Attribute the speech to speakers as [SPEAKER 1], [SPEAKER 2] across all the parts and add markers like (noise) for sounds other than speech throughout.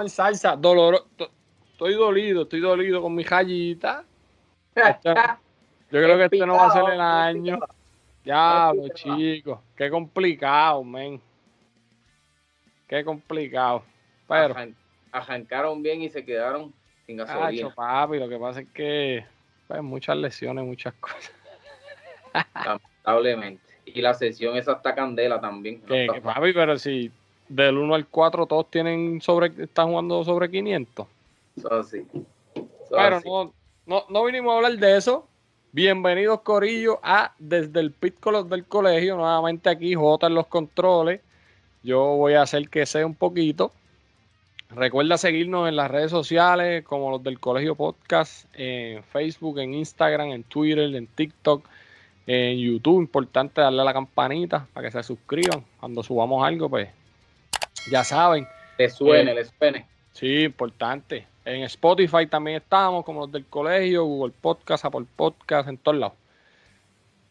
[SPEAKER 1] en salsa. Dolor, estoy dolido, estoy dolido con mi jallita. Yo creo que este no va a ser el año. Ya, chicos, qué complicado, men. Qué complicado. Pero.
[SPEAKER 2] Arrancaron bien y se quedaron sin gasolina.
[SPEAKER 1] papi, lo que pasa es que pues, muchas lesiones, muchas (laughs) cosas.
[SPEAKER 2] Lamentablemente. Y la sesión es hasta candela también.
[SPEAKER 1] ¿Qué, papi, pero si del 1 al 4 todos tienen sobre, están jugando sobre 500.
[SPEAKER 2] Eso sí.
[SPEAKER 1] pero No, no, no vinimos a hablar de eso. Bienvenidos, Corillo, a Desde el Pit del Colegio. Nuevamente aquí, J en los controles. Yo voy a hacer que sea un poquito. Recuerda seguirnos en las redes sociales como los del Colegio Podcast, en Facebook, en Instagram, en Twitter, en TikTok, en YouTube. Importante darle a la campanita para que se suscriban. Cuando subamos algo, pues ya saben.
[SPEAKER 2] Le suene, eh, les suene.
[SPEAKER 1] Sí, importante. En Spotify también estamos, como los del colegio, Google Podcast, Apple Podcast, en todos lados.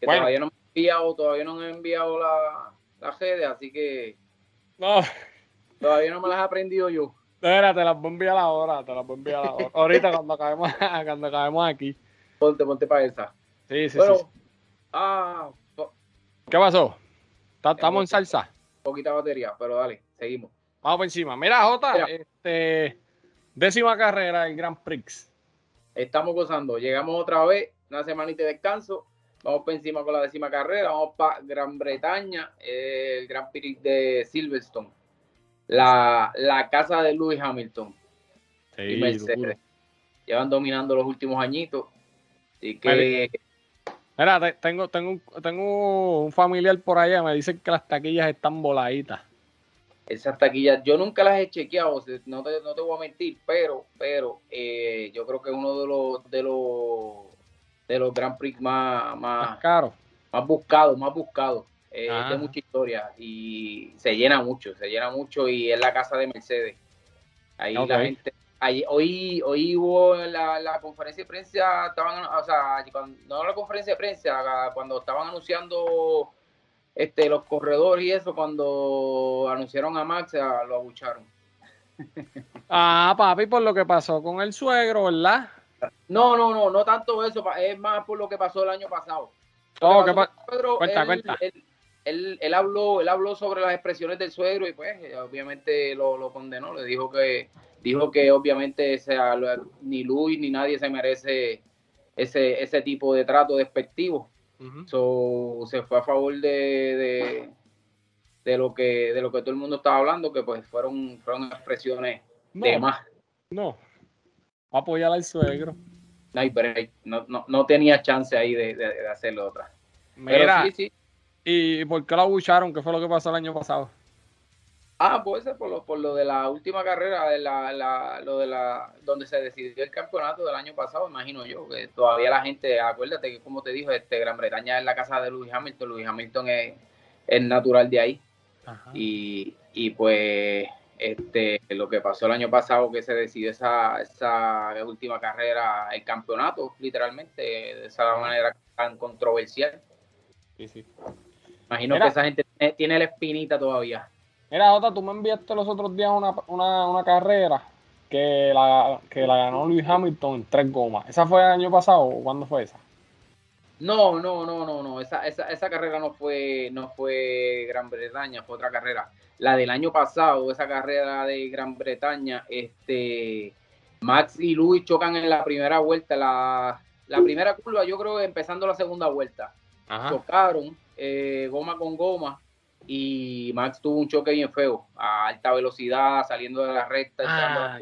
[SPEAKER 2] Todavía no me han enviado, todavía no han enviado la, la redes, así que.
[SPEAKER 1] No.
[SPEAKER 2] Todavía no me las he aprendido yo.
[SPEAKER 1] Espera, te las voy a enviar ahora, te las voy a enviar ahora. (laughs) Ahorita cuando acabemos, (laughs) cuando acabemos aquí.
[SPEAKER 2] Ponte, ponte para esa.
[SPEAKER 1] Sí, sí, sí.
[SPEAKER 2] Ah,
[SPEAKER 1] ¿Qué pasó? ¿Estamos en salsa?
[SPEAKER 2] Poquita batería, pero dale, seguimos.
[SPEAKER 1] Vamos por encima. Mira, Jota, este, décima carrera del Grand Prix.
[SPEAKER 2] Estamos gozando. Llegamos otra vez, una semanita de descanso. Vamos por encima con la décima carrera. Vamos para Gran Bretaña, el Grand Prix de Silverstone la, casa de Lewis Hamilton y Mercedes. Llevan dominando los últimos añitos. Que.
[SPEAKER 1] Mira, tengo, tengo, tengo un familiar por allá, me dicen que las taquillas están voladitas.
[SPEAKER 2] Esas taquillas, yo nunca las he chequeado, no te, no te voy a mentir, pero, pero eh, yo creo que es uno de los de los de los Grand Prix más, más,
[SPEAKER 1] caros,
[SPEAKER 2] más buscados, más buscados. Eh, es de mucha historia y se llena mucho, se llena mucho y es la casa de Mercedes. Ahí la gente, ahí, hoy, hoy hubo la, la conferencia de prensa, estaban, o sea, cuando, no la conferencia de prensa, cuando estaban anunciando este los corredores y eso, cuando anunciaron a Max, lo abucharon.
[SPEAKER 1] Ah, papi, por lo que pasó con el suegro, ¿verdad?
[SPEAKER 2] No, no, no, no tanto eso, es más por lo que pasó el año pasado.
[SPEAKER 1] Oh, cuenta, cuenta
[SPEAKER 2] él, él, habló, él habló sobre las expresiones del suegro y pues obviamente lo, condenó, le dijo que dijo que obviamente sea, ni Luis ni nadie se merece ese, ese tipo de trato despectivo. Se fue a favor de, de, lo que de lo que todo el mundo estaba hablando, que pues fueron, fueron expresiones de más.
[SPEAKER 1] No, apoyar al suegro.
[SPEAKER 2] No, no, no, tenía chance ahí de, de, hacerlo otra.
[SPEAKER 1] Mira, sí, sí. ¿Y por qué lo abucharon? ¿Qué fue lo que pasó el año pasado?
[SPEAKER 2] Ah, pues por lo, por lo de la última carrera, de la, la, lo de la, donde se decidió el campeonato del año pasado, imagino yo, que todavía la gente, acuérdate que como te dijo, este Gran Bretaña es la casa de Lewis Hamilton, Lewis Hamilton es, es natural de ahí. Y, y pues este lo que pasó el año pasado que se decidió esa, esa última carrera, el campeonato, literalmente, de esa manera tan controversial.
[SPEAKER 1] Sí, sí.
[SPEAKER 2] Imagino que esa gente tiene, la espinita todavía.
[SPEAKER 1] Mira, Ota, tú me enviaste los otros días una, una, una carrera que la, que la ganó Luis Hamilton en tres gomas. ¿Esa fue el año pasado o cuándo fue esa?
[SPEAKER 2] No, no, no, no, no. Esa, esa, esa carrera no fue, no fue Gran Bretaña, fue otra carrera. La del año pasado, esa carrera de Gran Bretaña, este Max y Luis chocan en la primera vuelta, la, la primera curva, yo creo empezando la segunda vuelta. Chocaron eh, goma con goma y Max tuvo un choque bien feo a alta velocidad, saliendo de la recta, ah,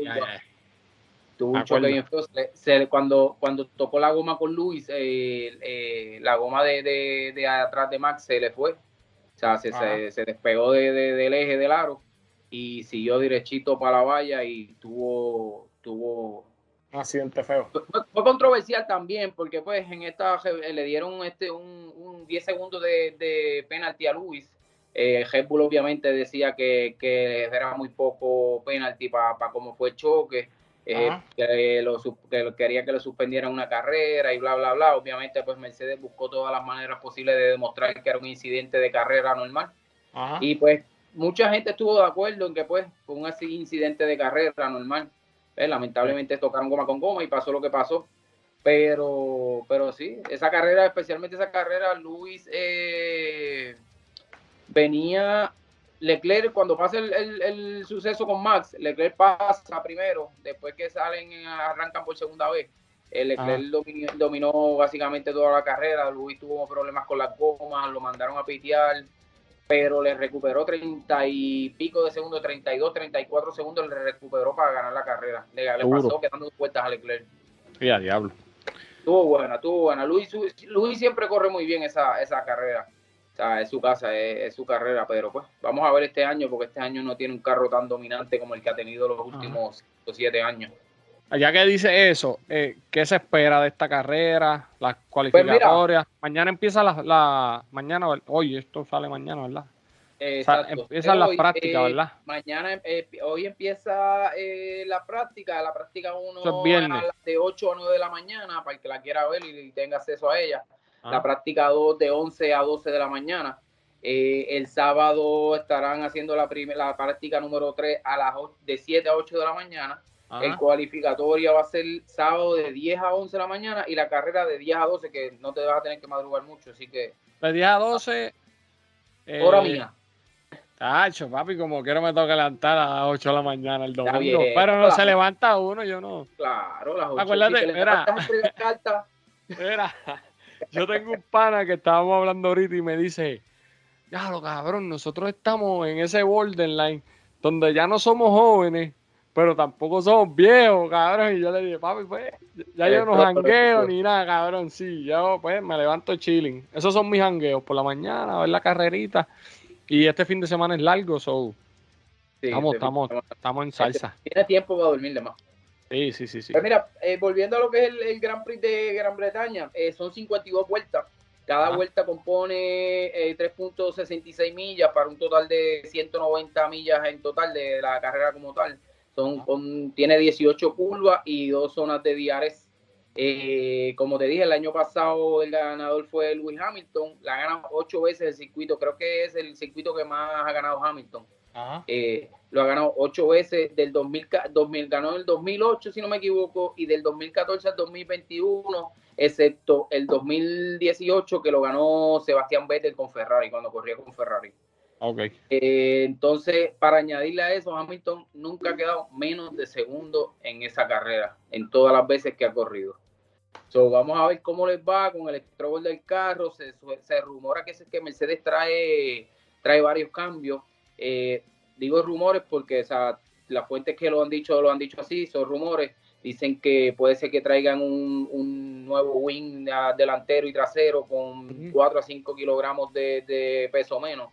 [SPEAKER 2] Tuvo un choque bien feo. cuando, cuando tocó la goma con Luis, eh, eh, la goma de, de, atrás de Max se le fue. O sea, se, se, despegó de, del eje del aro y siguió derechito para la valla y tuvo, tuvo
[SPEAKER 1] un accidente feo.
[SPEAKER 2] Fue, controversial también porque pues en esta le dieron este un, un 10 segundos de, de penalti a Luis. Eh, obviamente decía que, que era muy poco penalti para cómo fue el choque, eh, que, lo, que quería que le suspendieran una carrera y bla, bla, bla. Obviamente pues Mercedes buscó todas las maneras posibles de demostrar que era un incidente de carrera normal. Y pues mucha gente estuvo de acuerdo en que pues fue un así incidente de carrera normal. Eh, lamentablemente tocaron goma con goma y pasó lo que pasó. Pero, pero sí, esa carrera, especialmente esa carrera, Luis eh, venía Leclerc, cuando pasa el, suceso con Max, Leclerc pasa primero, después que salen, arrancan por segunda vez. El Leclerc dominó, básicamente toda la carrera. Luis tuvo problemas con las gomas, lo mandaron a pitear, pero le recuperó 30 y pico de segundos, 32, 34 segundos, le recuperó para ganar la carrera. Le, pasó quedando vueltas a Leclerc.
[SPEAKER 1] A diablo.
[SPEAKER 2] Estuvo buena, estuvo buena. Luis, Luis siempre corre muy bien esa, esa carrera es su casa, es, su carrera, pero pues vamos a ver este año, porque este año no tiene un carro tan dominante como el que ha tenido los últimos siete años.
[SPEAKER 1] Ya que dice eso, eh, ¿qué se espera de esta carrera? Las pues cualificatorias. mañana empieza la, la, Mañana, hoy esto sale mañana, ¿verdad?
[SPEAKER 2] Exacto.
[SPEAKER 1] empiezan las prácticas, eh, ¿verdad?
[SPEAKER 2] Mañana, eh, hoy empieza la práctica, la práctica 1 de 8 a 9 de la mañana, para el que la quiera ver y tenga acceso a ella la ah. práctica 2 de 11 a 12 de la mañana. Eh, el sábado estarán haciendo la, la práctica número 3 a las de 7 a 8 de la mañana. El cualificatorio va a ser sábado de 10 a 11 de la mañana y la carrera de 10 a 12, que no te vas a tener que madrugar mucho, así que...
[SPEAKER 1] De 10 a 12...
[SPEAKER 2] Eh, hora mía.
[SPEAKER 1] Tacho, papi, como quiero me toca levantar a las 8 de la mañana el domingo. pero no se levanta uno, yo no.
[SPEAKER 2] Claro, las
[SPEAKER 1] 8. Acuérdate, mira. (laughs) Mira, yo tengo un pana que estábamos hablando ahorita y me dice, ya lo cabrón, nosotros estamos en ese borderline donde ya no somos jóvenes, pero tampoco somos viejos, cabrón. Y yo le dije, papi, pues, ya yo no jangueo ni nada, cabrón. Sí, yo pues me levanto chilling. Esos son mis jangueos por la mañana, a ver la carrerita. Y este fin de semana es largo, so. estamos, estamos, estamos en salsa.
[SPEAKER 2] Tiene tiempo para dormir de más.
[SPEAKER 1] Sí, sí, sí. sí.
[SPEAKER 2] Pues mira, eh, volviendo a lo que es el, el Grand Prix de Gran Bretaña, eh, son 52 vueltas. Cada vuelta compone 3.66 eh, millas para un total de 190 millas en total de la carrera como tal. Son, tiene 18 curvas y dos zonas de diares. como te dije, el año pasado el ganador fue Lewis Hamilton. La ha ganado ocho veces el circuito. Creo que es el circuito que más ha ganado Hamilton. Eh, lo ha ganado ocho veces, del 2000, 2000, ganó en el 2008, si no me equivoco, y del 2014 al 2021, excepto el 2018 que lo ganó Sebastián Vettel con Ferrari, cuando corría con Ferrari.
[SPEAKER 1] Okay.
[SPEAKER 2] Eh, entonces, para añadirle a eso, Hamilton nunca ha quedado menos de segundo en esa carrera, en todas las veces que ha corrido. So, vamos a ver cómo les va con el electrobol del carro. Se, se rumora que, que Mercedes trae, trae varios cambios. Eh, digo rumores porque las fuentes que lo han dicho lo han dicho así, son rumores. Dicen que puede ser que traigan un, nuevo wing delantero y trasero con 4 a 5 kilogramos de, peso menos.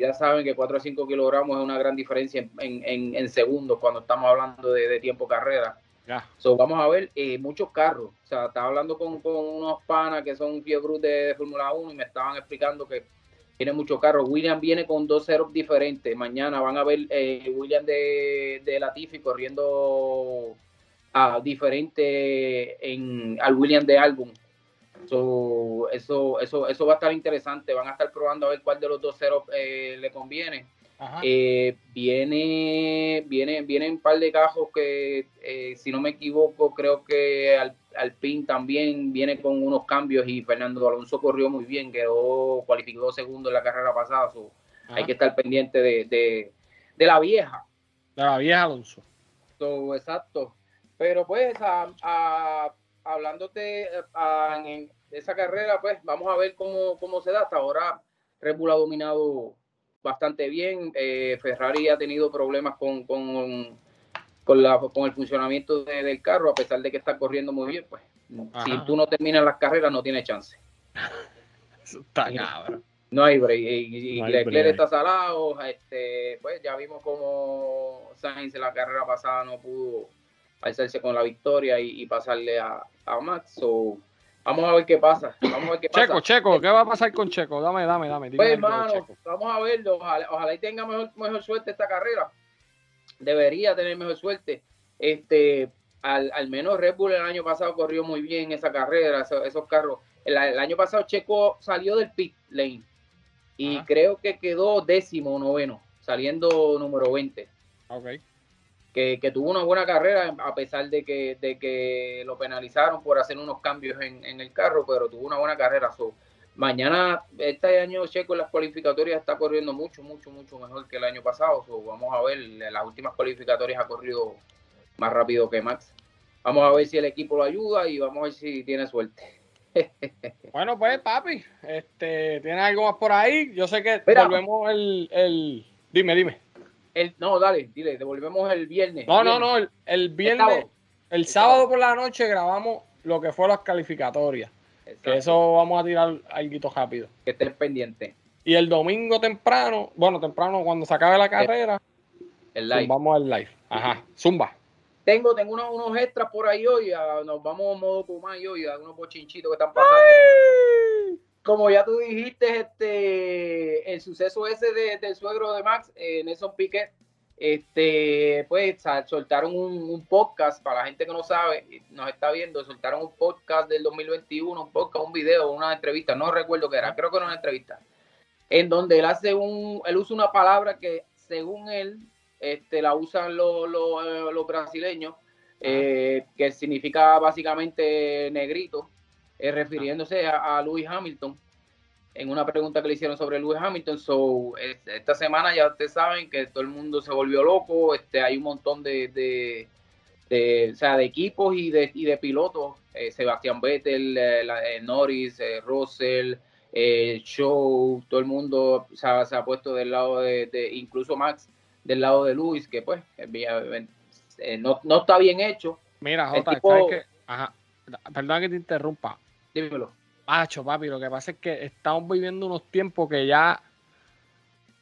[SPEAKER 2] ya saben que 4 a 5 kilogramos es una gran diferencia en, segundos cuando estamos hablando de, tiempo carrera. vamos a ver eh, muchos carros. O sea, estaba hablando con, unos panas que son Cruz de, de Fórmula 1 y me estaban explicando que tiene muchos carros. William viene con dos ceros diferentes. Mañana van a ver eh, William de, de Latifi corriendo a diferente en, al William de álbum. eso, eso, eso va a estar interesante. Van a estar probando a ver cuál de los dos ceros eh, le conviene. Eh, viene, viene, vienen un par de cajos que, si no me equivoco, creo que al Alpine también viene con unos cambios y Fernando Alonso corrió muy bien, quedó cualificó segundo en la carrera pasada. hay que estar pendiente de, la vieja.
[SPEAKER 1] De la vieja Alonso.
[SPEAKER 2] exacto. Pero pues, a, hablándote de esa carrera, pues vamos a ver cómo, se da. Hasta ahora Red Bull ha dominado bastante bien. Eh, Ferrari ha tenido problemas con, con con, la, con el funcionamiento del carro, a pesar de que está corriendo muy bien, pues si tú no terminas las carreras no tiene chance.
[SPEAKER 1] está
[SPEAKER 2] No hay break. Y, Leclerc está salado. Este, pues ya vimos como Sainz en la carrera pasada no pudo alzarse con la victoria y, pasarle a, Max. vamos a ver qué pasa. Vamos a ver qué
[SPEAKER 1] Checo, Checo, ¿qué va a pasar con Checo? Dame, dame, dame.
[SPEAKER 2] Pues hermano, vamos a verlo. Ojalá, ojalá y tenga mejor, mejor suerte esta carrera debería tener mejor suerte. Este, al, al, menos Red Bull el año pasado corrió muy bien esa carrera, esos, carros. El, año pasado Checo salió del pit lane y creo que quedó décimo noveno. Saliendo número 20.
[SPEAKER 1] Okay.
[SPEAKER 2] Que, que, tuvo una buena carrera a pesar de que, de que lo penalizaron por hacer unos cambios en, en el carro, pero tuvo una buena carrera. So, mañana, este año Checo en las cualificatorias está corriendo mucho, mucho, mucho mejor que el año pasado. So, vamos a ver, en las últimas cualificatorias ha corrido más rápido que Max. Vamos a ver si el equipo lo ayuda y vamos a ver si tiene suerte. (laughs)
[SPEAKER 1] bueno, pues, papi, este, ¿tienes algo más por ahí? Yo sé que volvemos el, el... Dime, dime.
[SPEAKER 2] El, no, dale, dile, devolvemos el viernes.
[SPEAKER 1] No, no, no, el, viernes, el, sábado. por la noche grabamos lo que fue las calificatorias. Que eso vamos a tirar algo rápido.
[SPEAKER 2] Que estén pendiente.
[SPEAKER 1] Y el domingo temprano, bueno, temprano cuando se acabe la carrera,
[SPEAKER 2] el live.
[SPEAKER 1] Vamos al live. Ajá, zumba.
[SPEAKER 2] Tengo, tengo unos, unos extras por ahí hoy, nos vamos a modo Pumay hoy, a unos bochinchitos que están pasando. Como ya tú dijiste, este, el suceso ese del suegro de Max, eh, Nelson Piquet, este, pues soltaron un, podcast para la gente que no sabe, nos está viendo, soltaron un podcast del 2021, un podcast, un video, una entrevista, no recuerdo qué era, creo que era una entrevista, en donde él hace un, él usa una palabra que según él este, la usan los, los, brasileños, eh, que significa básicamente negrito, eh, refiriéndose a, a, Lewis Hamilton en una pregunta que le hicieron sobre Lewis Hamilton. So, esta semana ya ustedes saben que todo el mundo se volvió loco, este, hay un montón de, de, de, o sea, de equipos y de, y de pilotos, eh, Sebastián Vettel, Norris, Russell, Show, todo el mundo se ha puesto del lado de, incluso Max, del lado de Luis, que pues eh, no, no, está bien hecho.
[SPEAKER 1] Mira, Jota, ¿sabes que, ajá, perdón que te interrumpa.
[SPEAKER 2] Dímelo.
[SPEAKER 1] Pacho, papi, lo que pasa es que estamos viviendo unos tiempos que ya,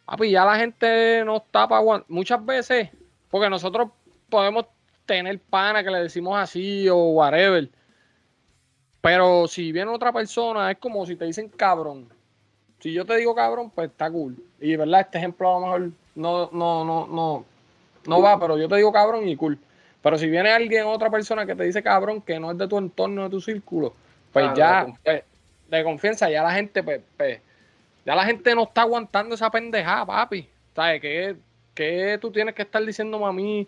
[SPEAKER 1] papi, ya la gente no está para aguantar. Muchas veces, porque nosotros podemos tener pana que le decimos así o whatever. Pero si viene otra persona, es como si te dicen cabrón. Si yo te digo cabrón, pues está cool. Y verdad, este ejemplo a lo mejor no, no, no, no, no va, pero yo te digo cabrón y cool. Pero si viene alguien, otra persona que te dice cabrón, que no es de tu entorno, de tu círculo, pues ya, pues, de confianza, ya la gente, pues, pues, ya la gente no está aguantando esa pendejada, papi. ¿Sabes? ¿Qué, qué tú tienes que estar diciéndome a mí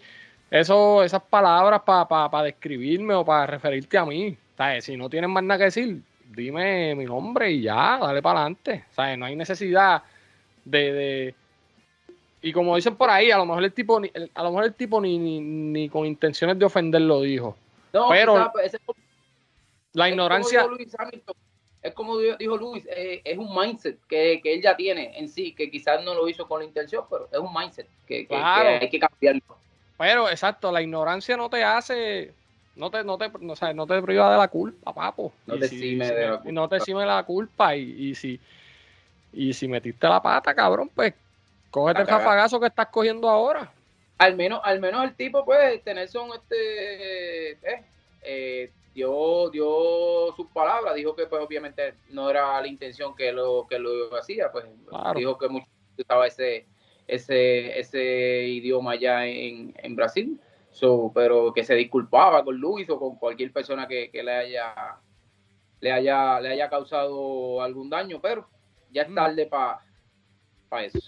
[SPEAKER 1] eso, esas palabras para describirme o para referirte a mí? ¿Sabes? Si no tienes más nada que decir, dime mi nombre y ya, dale para adelante. ¿Sabes? No hay necesidad de y como dicen por ahí, a lo mejor el tipo, ni, a lo mejor el tipo ni, ni, con intenciones de ofender lo dijo. No, pero pues, la ignorancia.
[SPEAKER 2] Es como dijo Luis, eh, es un mindset que, él ya tiene en sí, que quizás no lo hizo con la intención, pero es un mindset que, hay que cambiarlo.
[SPEAKER 1] Pero exacto, la ignorancia no te hace, no te, no te, no, te priva de la culpa, papo.
[SPEAKER 2] No te cime de la
[SPEAKER 1] culpa. No te cime la culpa y, y si y si metiste la pata, cabrón, pues Cógete el jafagazo que estás cogiendo ahora.
[SPEAKER 2] Al menos, al menos el tipo, pues, tener son este eh, eh, dio, dio sus palabras, dijo que pues obviamente no era la intención que lo, que lo hacía, pues dijo que mucho estaba ese, ese, ese idioma allá en, en Brasil. So, pero que se disculpaba con Luis o con cualquier persona que, le haya le haya le haya causado algún daño, pero ya es mm. tarde para eso.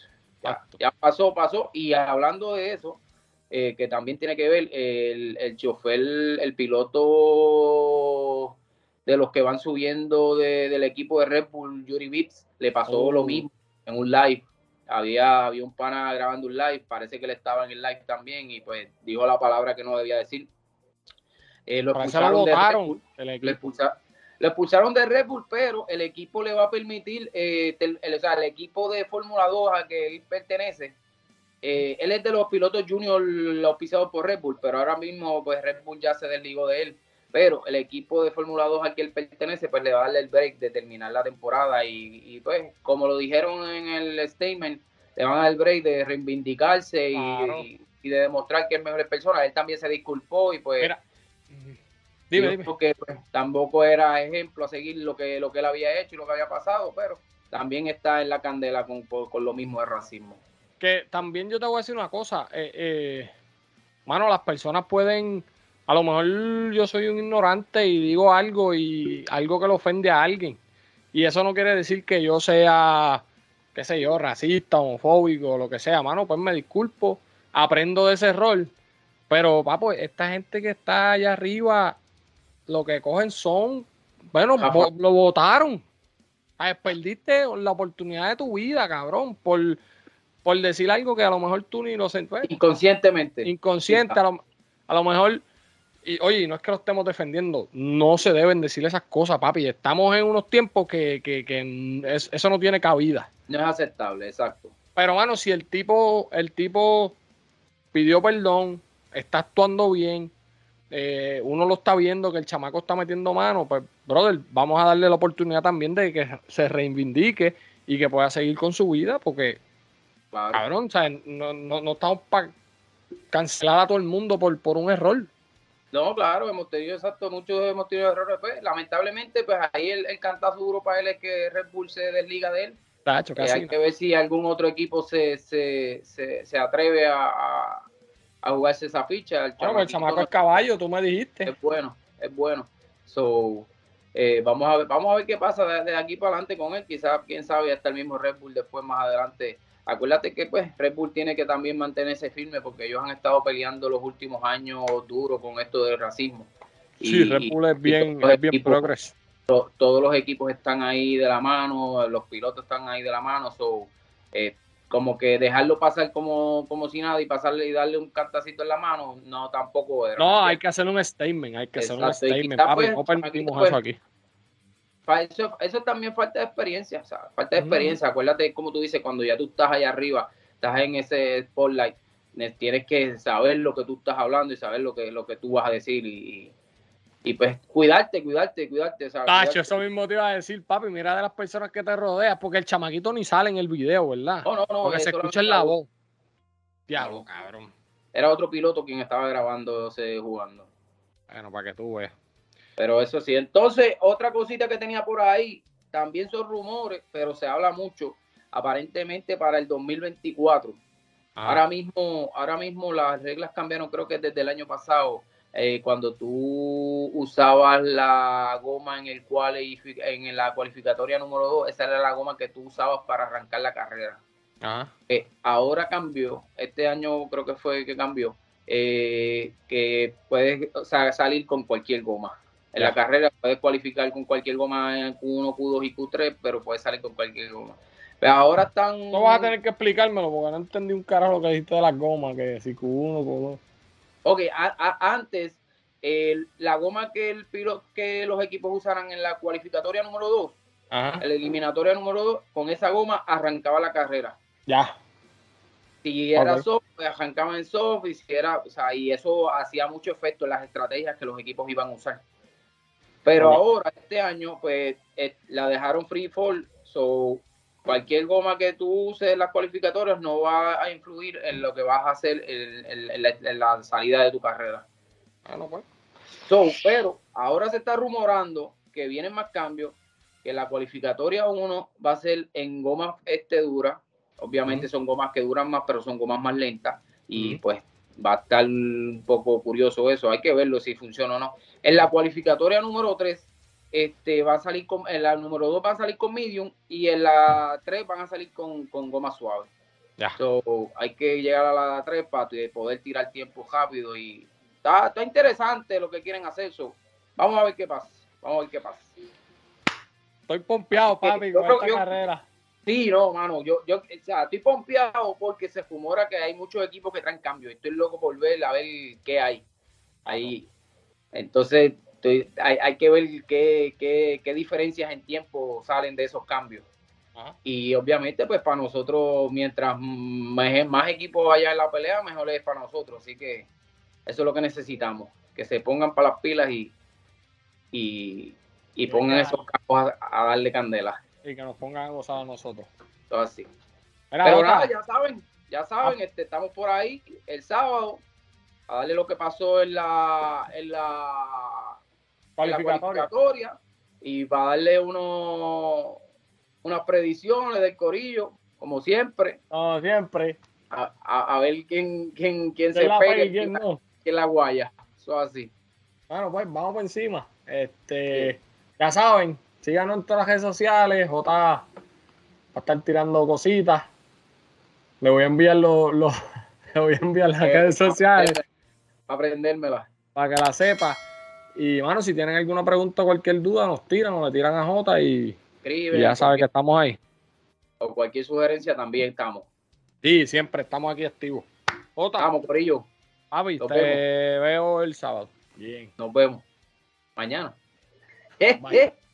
[SPEAKER 2] Ya, pasó, pasó. Y hablando de eso, eh, que también tiene que ver el, el chofer, el, piloto de los que van subiendo del equipo de Red Bull, Yuri Vips, le pasó lo oh. mismo en un live. Había, había un pana grabando un live, parece que él estaba en el live también y pues dijo la palabra que no debía decir.
[SPEAKER 1] Eh, lo expulsaron de Red Bull,
[SPEAKER 2] lo expulsaron de Red Bull, pero el equipo le va a permitir, eh, el, o sea, el equipo de Fórmula 2 a que él pertenece, eh, él es de los pilotos junior auspiciados por Red Bull, pero ahora mismo pues Red Bull ya se desligó de él. Pero el equipo de Fórmula 2 al que él pertenece, pues le va a darle el break de terminar la temporada. Y, pues, como lo dijeron en el statement, le van a dar el break de reivindicarse y, de demostrar que es mejor persona. Él también se disculpó y pues... Porque pues, tampoco era ejemplo a seguir lo que, lo que él había hecho y lo que había pasado, pero también está en la candela con, con lo mismo de racismo.
[SPEAKER 1] Que también yo te voy a decir una cosa, eh, eh, mano, las personas pueden, a lo mejor yo soy un ignorante y digo algo y algo que le ofende a alguien. Y eso no quiere decir que yo sea qué sé yo, racista, homofóbico, lo que sea, mano, pues me disculpo, aprendo de ese rol. Pero, papo, esta gente que está allá arriba, lo que cogen son, bueno, lo votaron. Perdiste la oportunidad de tu vida, cabrón, por, por decir algo que a lo mejor tú ni lo
[SPEAKER 2] sentías. Inconscientemente.
[SPEAKER 1] Inconsciente, a lo, a lo mejor y oye, no es que lo estemos defendiendo, no se deben decir esas cosas, papi. Estamos en unos tiempos que, eso no tiene cabida.
[SPEAKER 2] No es aceptable, exacto.
[SPEAKER 1] Pero, mano, si el tipo, el tipo pidió perdón, está actuando bien, eh, uno lo está viendo que el chamaco está metiendo mano, pues, brother, vamos a darle la oportunidad también de que se reivindique y que pueda seguir con su vida, porque, cabrón, no, no, no estamos para cancelar a todo el mundo por, por un error.
[SPEAKER 2] No, claro, hemos tenido exacto, muchos hemos tenido errores. Pues, lamentablemente, pues ahí el, el cantazo duro para él es que Red Bull se desliga de él. Tacho, casi. hay que ver si algún otro equipo se, se, se, atreve a, a, jugarse esa ficha.
[SPEAKER 1] El bueno, el chamaco es caballo, tú me dijiste.
[SPEAKER 2] Es bueno, es bueno. So, eh, vamos, a ver, vamos a ver qué pasa de, aquí para adelante con él. Quizás, quién sabe, hasta el mismo Red Bull después más adelante acuérdate que pues Red Bull tiene que también mantenerse firme porque ellos han estado peleando los últimos años duro con esto del racismo.
[SPEAKER 1] Sí, Red Bull es bien, es bien progreso.
[SPEAKER 2] todos los equipos están ahí de la mano, los pilotos están ahí de la mano, so, eh, como que dejarlo pasar como, como si nada y pasarle y darle un cantacito en la mano, no tampoco
[SPEAKER 1] era. No, hay que hacer un statement, hay que hacer un statement, papi, pues, no permitimos eso aquí
[SPEAKER 2] eso, eso también falta de experiencia, falta de experiencia. Acuérdate, como tú dices, cuando ya tú estás allá arriba, estás en ese spotlight, tienes que saber lo que tú estás hablando y saber lo que, lo que tú vas a decir y, y pues cuidarte, cuidarte, cuidarte.
[SPEAKER 1] Tacho, eso mismo te iba a decir, papi, mira de las personas que te rodeas, porque el chamaquito ni sale en el video, ¿verdad?
[SPEAKER 2] No, no, no.
[SPEAKER 1] Porque se escucha en la voz. Diablo, cabrón.
[SPEAKER 2] Era otro piloto quien estaba grabando, jugando.
[SPEAKER 1] Bueno, para que tú veas.
[SPEAKER 2] Pero eso sí, entonces otra cosita que tenía por ahí, también son rumores, pero se habla mucho, aparentemente para el 2024. Ah. Ahora mismo, ahora mismo las reglas cambiaron, creo que desde el año pasado, eh, cuando tú usabas la goma en el cual en la cualificatoria número 2, esa era la goma que tú usabas para arrancar la carrera. Ah. Eh, ahora cambió, este año creo que fue que cambió, eh, que puedes salir con cualquier goma. En la carrera puedes cualificar con cualquier goma Q1, Q2 y Q3, pero puedes salir con cualquier goma. Pero ahora están.
[SPEAKER 1] No vas a tener que explicármelo porque no entendí un carajo lo que dijiste de las gomas, que si Q1, Q2.
[SPEAKER 2] Ok, antes, la goma que el piloto, que los equipos usaran en la cualificatoria número 2, en la eliminatoria número 2, con esa goma arrancaba la carrera.
[SPEAKER 1] Ya.
[SPEAKER 2] Si era soft, pues arrancaba en soft, y si era, o sea, y eso hacía mucho efecto en las estrategias que los equipos iban a usar. Pero ahora, este año, pues eh, la dejaron free fall, so cualquier goma que tú uses en las cualificatorias no va a influir en lo que vas a hacer en, la, salida de tu carrera. Ah, pues. So, pero ahora se está rumorando que vienen más cambios, que la cualificatoria 1 va a ser en gomas este dura. Obviamente son gomas que duran más, pero son gomas más lentas. Y pues va a estar un poco curioso eso. Hay que verlo si funciona o no. En la cualificatoria número 3, este, va a salir con, en la número 2 va a salir con medium y en la 3 van a salir con, con goma suave. Ya. hay que llegar a la 3 para poder tirar tiempo rápido y está, está interesante lo que quieren hacer. eso vamos a ver qué pasa. Vamos a ver qué pasa.
[SPEAKER 1] Estoy pompeado, papi, con esta carrera.
[SPEAKER 2] Sí, no, mano, yo, yo, o sea, estoy pompeado porque se rumora que hay muchos equipos que traen cambios. Estoy loco por ver a ver qué hay ahí. Entonces, hay, que ver qué, qué, qué, diferencias en tiempo salen de esos cambios. Y obviamente, pues para nosotros, mientras más, equipos vaya en la pelea, mejor es para nosotros. Así que eso es lo que necesitamos, que se pongan para las pilas y, y, pongan esos campos a darle candela
[SPEAKER 1] y que nos pongan a gozar a nosotros.
[SPEAKER 2] Todo así. Pero nada, ya saben, ya saben, ah. este, estamos por ahí el sábado a darle lo que pasó en la, en la, cualificatoria. y para darle uno, unas predicciones del corillo, como siempre.
[SPEAKER 1] Como siempre.
[SPEAKER 2] A, a, ver quién, quién, quién se pega y quién, no. quién la guaya. Eso así.
[SPEAKER 1] Bueno, pues vamos por encima. Este, ya saben, Síganos en todas las redes sociales, J. a estar tirando cositas. Le voy a enviar los, los (laughs) le voy a enviar las
[SPEAKER 2] Eh,
[SPEAKER 1] redes sociales
[SPEAKER 2] Para aprendérmela.
[SPEAKER 1] para que la sepa. Y mano, si tienen alguna pregunta o cualquier duda, nos tiran o le tiran a Jota y,
[SPEAKER 2] Escribe.
[SPEAKER 1] y ya saben que estamos ahí.
[SPEAKER 2] O cualquier sugerencia también estamos.
[SPEAKER 1] Sí, siempre estamos aquí activos. Jota,
[SPEAKER 2] Vamos, por ello.
[SPEAKER 1] papi,
[SPEAKER 2] nos
[SPEAKER 1] te
[SPEAKER 2] vemos.
[SPEAKER 1] veo el sábado. Bien.
[SPEAKER 2] Nos vemos. Mañana.
[SPEAKER 1] Bye.